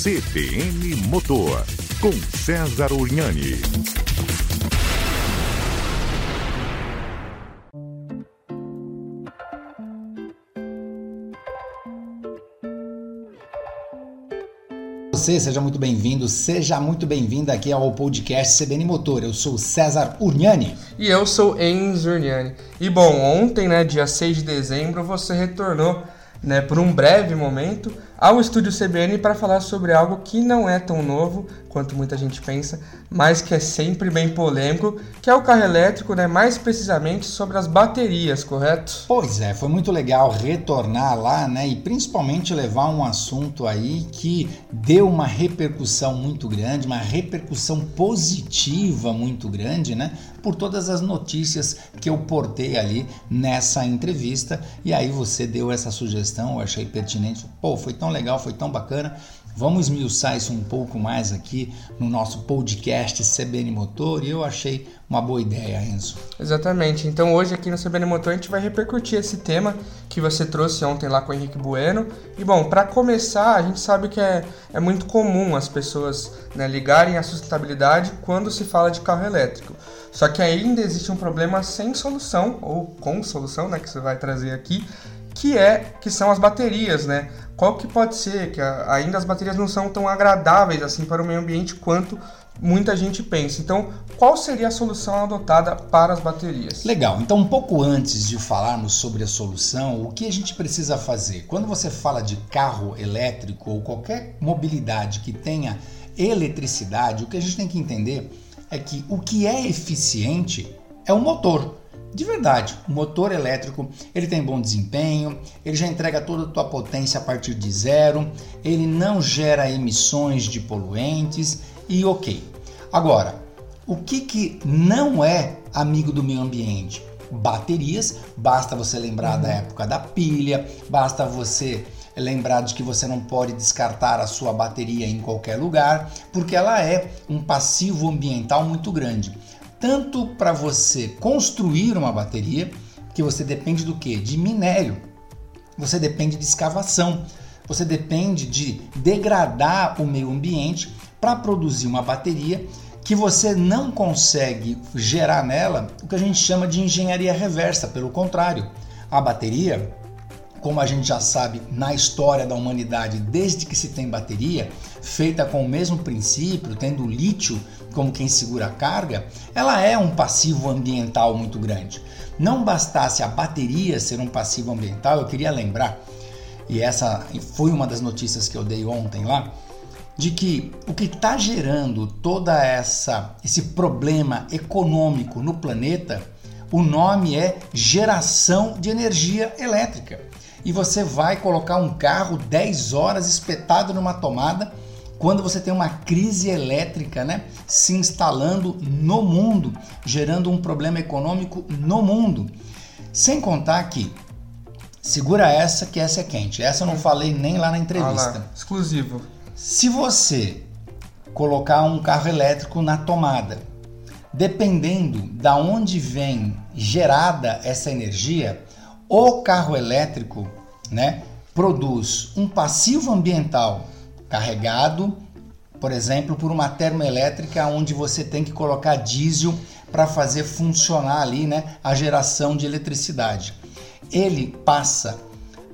CBN Motor, com César Urnani. Você, seja muito bem-vindo, seja muito bem-vinda aqui ao podcast CBN Motor. Eu sou César Urniani. E eu sou Enzo Urniani. E bom, ontem, né, dia 6 de dezembro, você retornou né, por um breve momento ao estúdio CBN para falar sobre algo que não é tão novo quanto muita gente pensa, mas que é sempre bem polêmico, que é o carro elétrico, né, mais precisamente sobre as baterias, correto? Pois é, foi muito legal retornar lá, né, e principalmente levar um assunto aí que deu uma repercussão muito grande, uma repercussão positiva muito grande, né, por todas as notícias que eu portei ali nessa entrevista, e aí você deu essa sugestão, eu achei pertinente, pô, foi tão tão legal, foi tão bacana. Vamos esmiuçar isso um pouco mais aqui no nosso podcast CBN Motor e eu achei uma boa ideia, Enzo. Exatamente. Então hoje aqui no CBN Motor a gente vai repercutir esse tema que você trouxe ontem lá com o Henrique Bueno. E bom, para começar, a gente sabe que é, é muito comum as pessoas né, ligarem a sustentabilidade quando se fala de carro elétrico. Só que ainda existe um problema sem solução, ou com solução, né, que você vai trazer aqui, que é que são as baterias, né? Qual que pode ser que ainda as baterias não são tão agradáveis assim para o meio ambiente quanto muita gente pensa. Então, qual seria a solução adotada para as baterias? Legal. Então, um pouco antes de falarmos sobre a solução, o que a gente precisa fazer? Quando você fala de carro elétrico ou qualquer mobilidade que tenha eletricidade, o que a gente tem que entender é que o que é eficiente é o motor. De verdade, o motor elétrico ele tem bom desempenho, ele já entrega toda a tua potência a partir de zero, ele não gera emissões de poluentes e ok. Agora, o que, que não é amigo do meio ambiente? Baterias, basta você lembrar da época da pilha, basta você lembrar de que você não pode descartar a sua bateria em qualquer lugar, porque ela é um passivo ambiental muito grande tanto para você construir uma bateria, que você depende do que? De minério. Você depende de escavação. Você depende de degradar o meio ambiente para produzir uma bateria que você não consegue gerar nela o que a gente chama de engenharia reversa. Pelo contrário, a bateria como a gente já sabe na história da humanidade, desde que se tem bateria, feita com o mesmo princípio, tendo lítio como quem segura a carga, ela é um passivo ambiental muito grande. Não bastasse a bateria ser um passivo ambiental, eu queria lembrar, e essa foi uma das notícias que eu dei ontem lá, de que o que está gerando toda essa esse problema econômico no planeta, o nome é geração de energia elétrica e você vai colocar um carro 10 horas espetado numa tomada quando você tem uma crise elétrica né, se instalando no mundo, gerando um problema econômico no mundo. Sem contar que, segura essa que essa é quente, essa eu não falei nem lá na entrevista. Ah lá, exclusivo. Se você colocar um carro elétrico na tomada, dependendo da onde vem gerada essa energia, o carro elétrico, né, produz um passivo ambiental carregado, por exemplo, por uma termoelétrica onde você tem que colocar diesel para fazer funcionar ali, né, a geração de eletricidade. Ele passa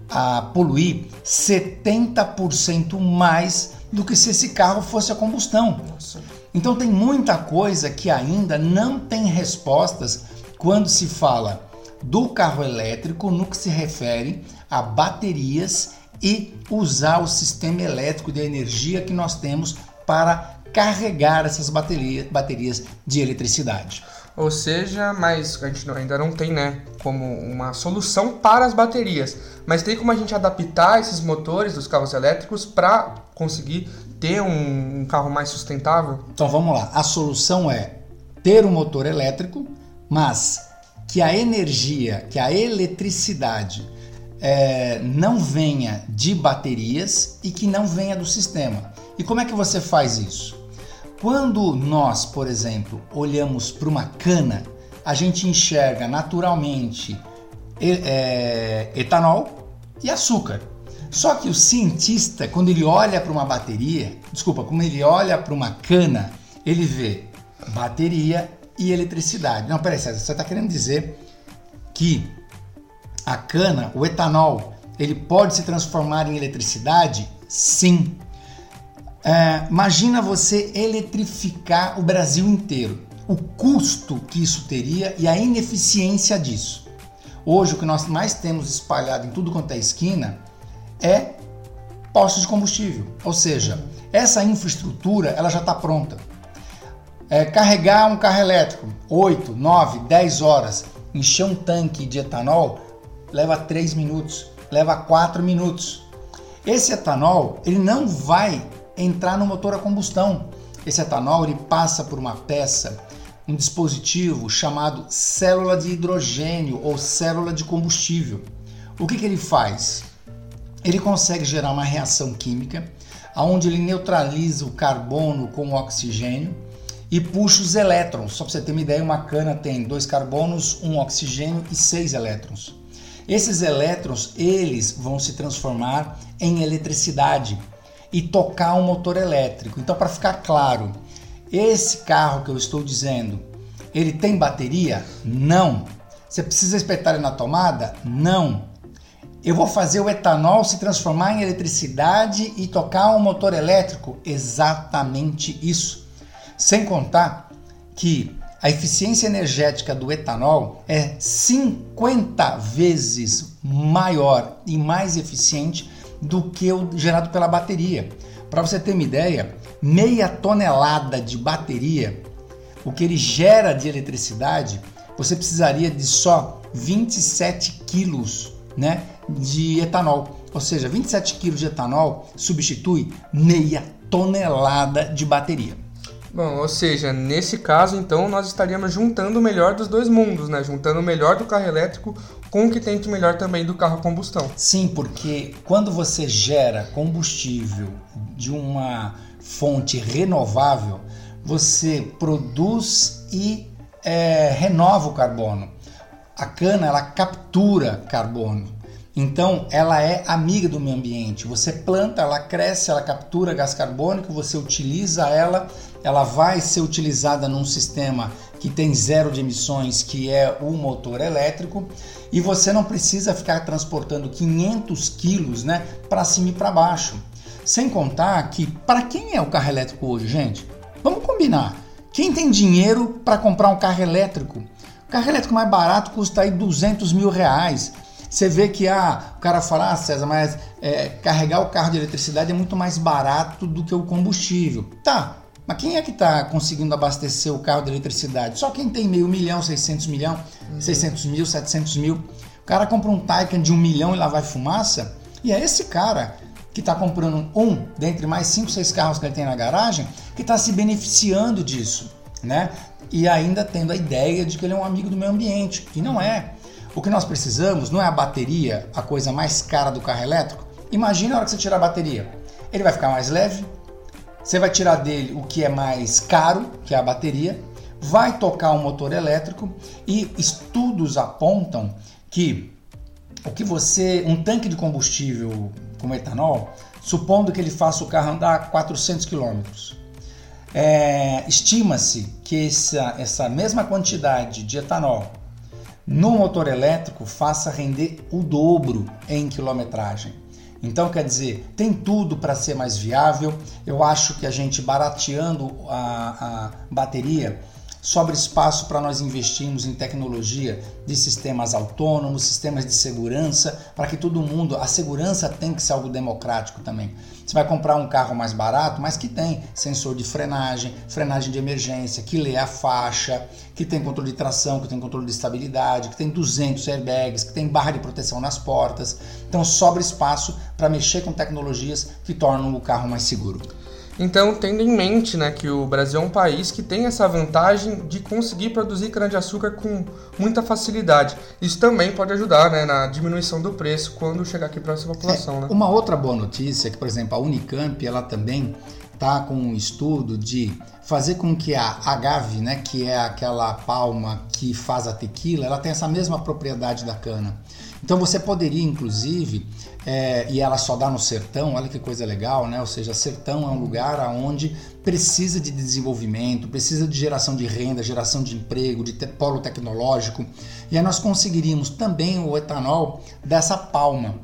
a poluir 70% mais do que se esse carro fosse a combustão. Nossa. Então tem muita coisa que ainda não tem respostas quando se fala do carro elétrico no que se refere a baterias e usar o sistema elétrico de energia que nós temos para carregar essas baterias, baterias de eletricidade. Ou seja, mas a gente ainda não tem, né, como uma solução para as baterias, mas tem como a gente adaptar esses motores dos carros elétricos para conseguir ter um, um carro mais sustentável? Então vamos lá. A solução é ter um motor elétrico, mas que a energia, que a eletricidade é, não venha de baterias e que não venha do sistema. E como é que você faz isso? Quando nós, por exemplo, olhamos para uma cana, a gente enxerga naturalmente é, etanol e açúcar. Só que o cientista, quando ele olha para uma bateria, desculpa, quando ele olha para uma cana, ele vê bateria e eletricidade. Não, peraí, César, você está querendo dizer que a cana, o etanol, ele pode se transformar em eletricidade? Sim. É, imagina você eletrificar o Brasil inteiro. O custo que isso teria e a ineficiência disso. Hoje, o que nós mais temos espalhado em tudo quanto é esquina é postos de combustível. Ou seja, essa infraestrutura ela já está pronta. É, carregar um carro elétrico 8, 9, 10 horas, encher um tanque de etanol leva 3 minutos, leva 4 minutos. Esse etanol ele não vai entrar no motor a combustão. Esse etanol ele passa por uma peça, um dispositivo chamado célula de hidrogênio ou célula de combustível. O que, que ele faz? Ele consegue gerar uma reação química onde ele neutraliza o carbono com o oxigênio e puxa os elétrons. Só para você ter uma ideia, uma cana tem dois carbonos, um oxigênio e seis elétrons. Esses elétrons eles vão se transformar em eletricidade e tocar um motor elétrico. Então, para ficar claro, esse carro que eu estou dizendo, ele tem bateria? Não. Você precisa espetar ele na tomada? Não. Eu vou fazer o etanol se transformar em eletricidade e tocar um motor elétrico? Exatamente isso. Sem contar que a eficiência energética do etanol é 50 vezes maior e mais eficiente do que o gerado pela bateria. Para você ter uma ideia, meia tonelada de bateria, o que ele gera de eletricidade, você precisaria de só 27 quilos né, de etanol. Ou seja, 27 quilos de etanol substitui meia tonelada de bateria. Bom, ou seja, nesse caso, então, nós estaríamos juntando o melhor dos dois mundos, né? Juntando o melhor do carro elétrico com o que tem de melhor também do carro a combustão. Sim, porque quando você gera combustível de uma fonte renovável, você produz e é, renova o carbono. A cana ela captura carbono. Então, ela é amiga do meio ambiente. Você planta, ela cresce, ela captura gás carbônico, você utiliza ela, ela vai ser utilizada num sistema que tem zero de emissões, que é o motor elétrico, e você não precisa ficar transportando 500 quilos né, para cima e para baixo. Sem contar que, para quem é o carro elétrico hoje, gente? Vamos combinar. Quem tem dinheiro para comprar um carro elétrico? O carro elétrico mais barato custa aí 200 mil reais. Você vê que ah, o cara fala, ah, César, mas é, carregar o carro de eletricidade é muito mais barato do que o combustível. Tá, mas quem é que está conseguindo abastecer o carro de eletricidade? Só quem tem meio milhão, 600 milhão, uhum. 600 mil, 700 mil. O cara compra um Taycan de um milhão e lá vai fumaça. E é esse cara que está comprando um dentre mais 5, 6 carros que ele tem na garagem que está se beneficiando disso, né? E ainda tendo a ideia de que ele é um amigo do meio ambiente. E não é. O que nós precisamos não é a bateria, a coisa mais cara do carro elétrico. Imagina a hora que você tirar a bateria. Ele vai ficar mais leve, você vai tirar dele o que é mais caro, que é a bateria, vai tocar um motor elétrico e estudos apontam que o que você, um tanque de combustível com etanol, supondo que ele faça o carro andar 400 km, é, estima-se que essa, essa mesma quantidade de etanol no motor elétrico faça render o dobro em quilometragem. Então, quer dizer, tem tudo para ser mais viável. Eu acho que a gente barateando a, a bateria sobra espaço para nós investirmos em tecnologia de sistemas autônomos, sistemas de segurança, para que todo mundo, a segurança tem que ser algo democrático também. Você vai comprar um carro mais barato, mas que tem sensor de frenagem, frenagem de emergência, que lê a faixa, que tem controle de tração, que tem controle de estabilidade, que tem 200 airbags, que tem barra de proteção nas portas. Então sobra espaço para mexer com tecnologias que tornam o carro mais seguro. Então, tendo em mente né, que o Brasil é um país que tem essa vantagem de conseguir produzir cana-de-açúcar com muita facilidade. Isso também pode ajudar né, na diminuição do preço quando chegar aqui para essa população. É, né? Uma outra boa notícia é que, por exemplo, a Unicamp ela também está com um estudo de fazer com que a agave, né, que é aquela palma que faz a tequila, ela tenha essa mesma propriedade da cana. Então você poderia, inclusive, é, e ela só dá no sertão, olha que coisa legal, né? Ou seja, sertão é um lugar onde precisa de desenvolvimento, precisa de geração de renda, geração de emprego, de te polo tecnológico. E aí nós conseguiríamos também o etanol dessa palma.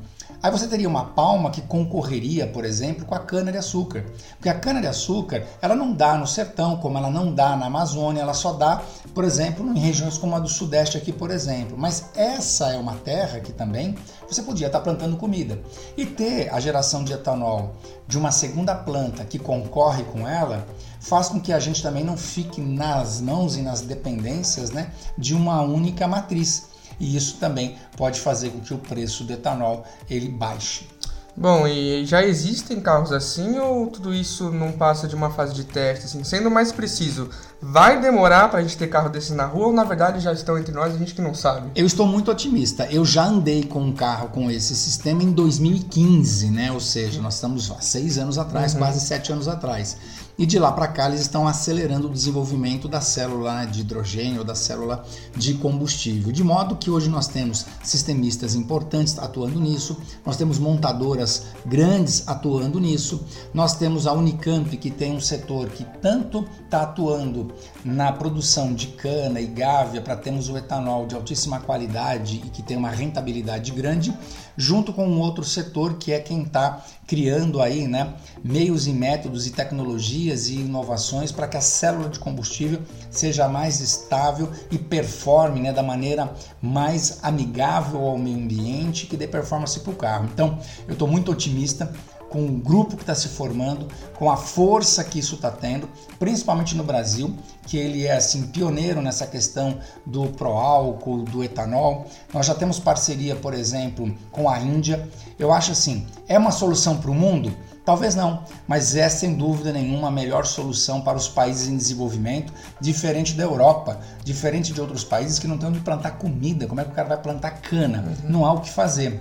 Aí você teria uma palma que concorreria, por exemplo, com a cana-de-açúcar. Porque a cana-de-açúcar, ela não dá no sertão, como ela não dá na Amazônia, ela só dá, por exemplo, em regiões como a do Sudeste aqui, por exemplo. Mas essa é uma terra que também você podia estar plantando comida. E ter a geração de etanol de uma segunda planta que concorre com ela, faz com que a gente também não fique nas mãos e nas dependências né, de uma única matriz e isso também pode fazer com que o preço do etanol ele baixe. Bom, e já existem carros assim ou tudo isso não passa de uma fase de teste? Assim, sendo mais preciso, vai demorar para a gente ter carro desses na rua ou na verdade já estão entre nós a gente que não sabe? Eu estou muito otimista. Eu já andei com um carro com esse sistema em 2015, né? Ou seja, nós estamos há seis anos atrás, uhum. quase sete anos atrás. E de lá para cá eles estão acelerando o desenvolvimento da célula de hidrogênio, da célula de combustível. De modo que hoje nós temos sistemistas importantes atuando nisso, nós temos montadoras grandes atuando nisso, nós temos a Unicamp que tem um setor que tanto está atuando na produção de cana e gávea para termos o etanol de altíssima qualidade e que tem uma rentabilidade grande, junto com um outro setor que é quem está criando aí né, meios e métodos e tecnologias e inovações para que a célula de combustível seja mais estável e performe né, da maneira mais amigável ao meio ambiente que dê performance para o carro. Então eu estou muito otimista com o grupo que está se formando, com a força que isso está tendo, principalmente no Brasil, que ele é assim pioneiro nessa questão do pró-álcool, do etanol. Nós já temos parceria, por exemplo, com a Índia. Eu acho assim, é uma solução para o mundo? Talvez não, mas é sem dúvida nenhuma a melhor solução para os países em desenvolvimento, diferente da Europa, diferente de outros países que não têm onde plantar comida. Como é que o cara vai plantar cana? Uhum. Não há o que fazer.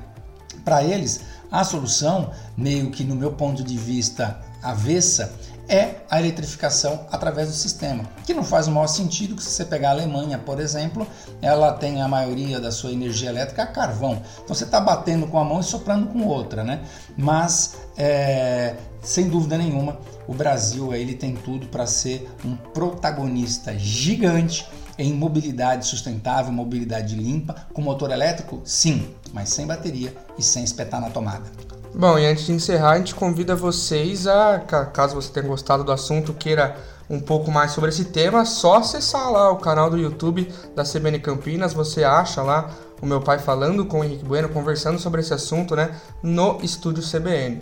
Para eles, a solução, meio que no meu ponto de vista avessa, é a eletrificação através do sistema, que não faz o maior sentido que se você pegar a Alemanha, por exemplo, ela tem a maioria da sua energia elétrica a carvão. Então você está batendo com a mão e soprando com outra, né? Mas é, sem dúvida nenhuma, o Brasil ele tem tudo para ser um protagonista gigante em mobilidade sustentável, mobilidade limpa, com motor elétrico, sim, mas sem bateria e sem espetar na tomada. Bom, e antes de encerrar, a gente convida vocês a, caso você tenha gostado do assunto, queira um pouco mais sobre esse tema, só acessar lá o canal do YouTube da CBN Campinas, você acha lá o meu pai falando com o Henrique Bueno, conversando sobre esse assunto, né, no estúdio CBN.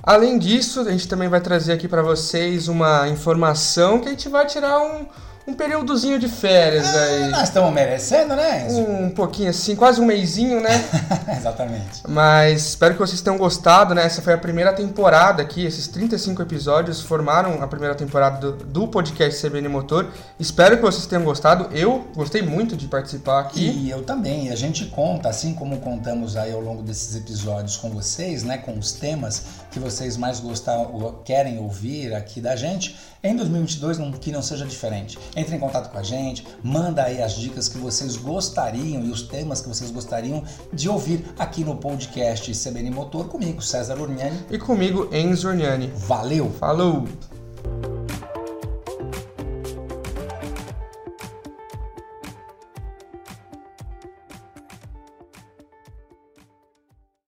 Além disso, a gente também vai trazer aqui para vocês uma informação que a gente vai tirar um, um períodozinho de férias ah, aí. Nós estamos merecendo, né? Um, um pouquinho assim, quase um mêsinho, né? Exatamente. Mas espero que vocês tenham gostado, né? Essa foi a primeira temporada aqui, esses 35 episódios formaram a primeira temporada do, do podcast CBN Motor. Espero que vocês tenham gostado. Eu gostei muito de participar aqui. E eu também. A gente conta, assim como contamos aí ao longo desses episódios com vocês, né? Com os temas que vocês mais gostam, querem ouvir aqui da gente em 2022 não, que não seja diferente. Entre em contato com a gente, manda aí as dicas que vocês gostariam e os temas que vocês gostariam de ouvir aqui no podcast CBN Motor comigo, César Urniani. E comigo, Enzo Urniani. Valeu! Falou!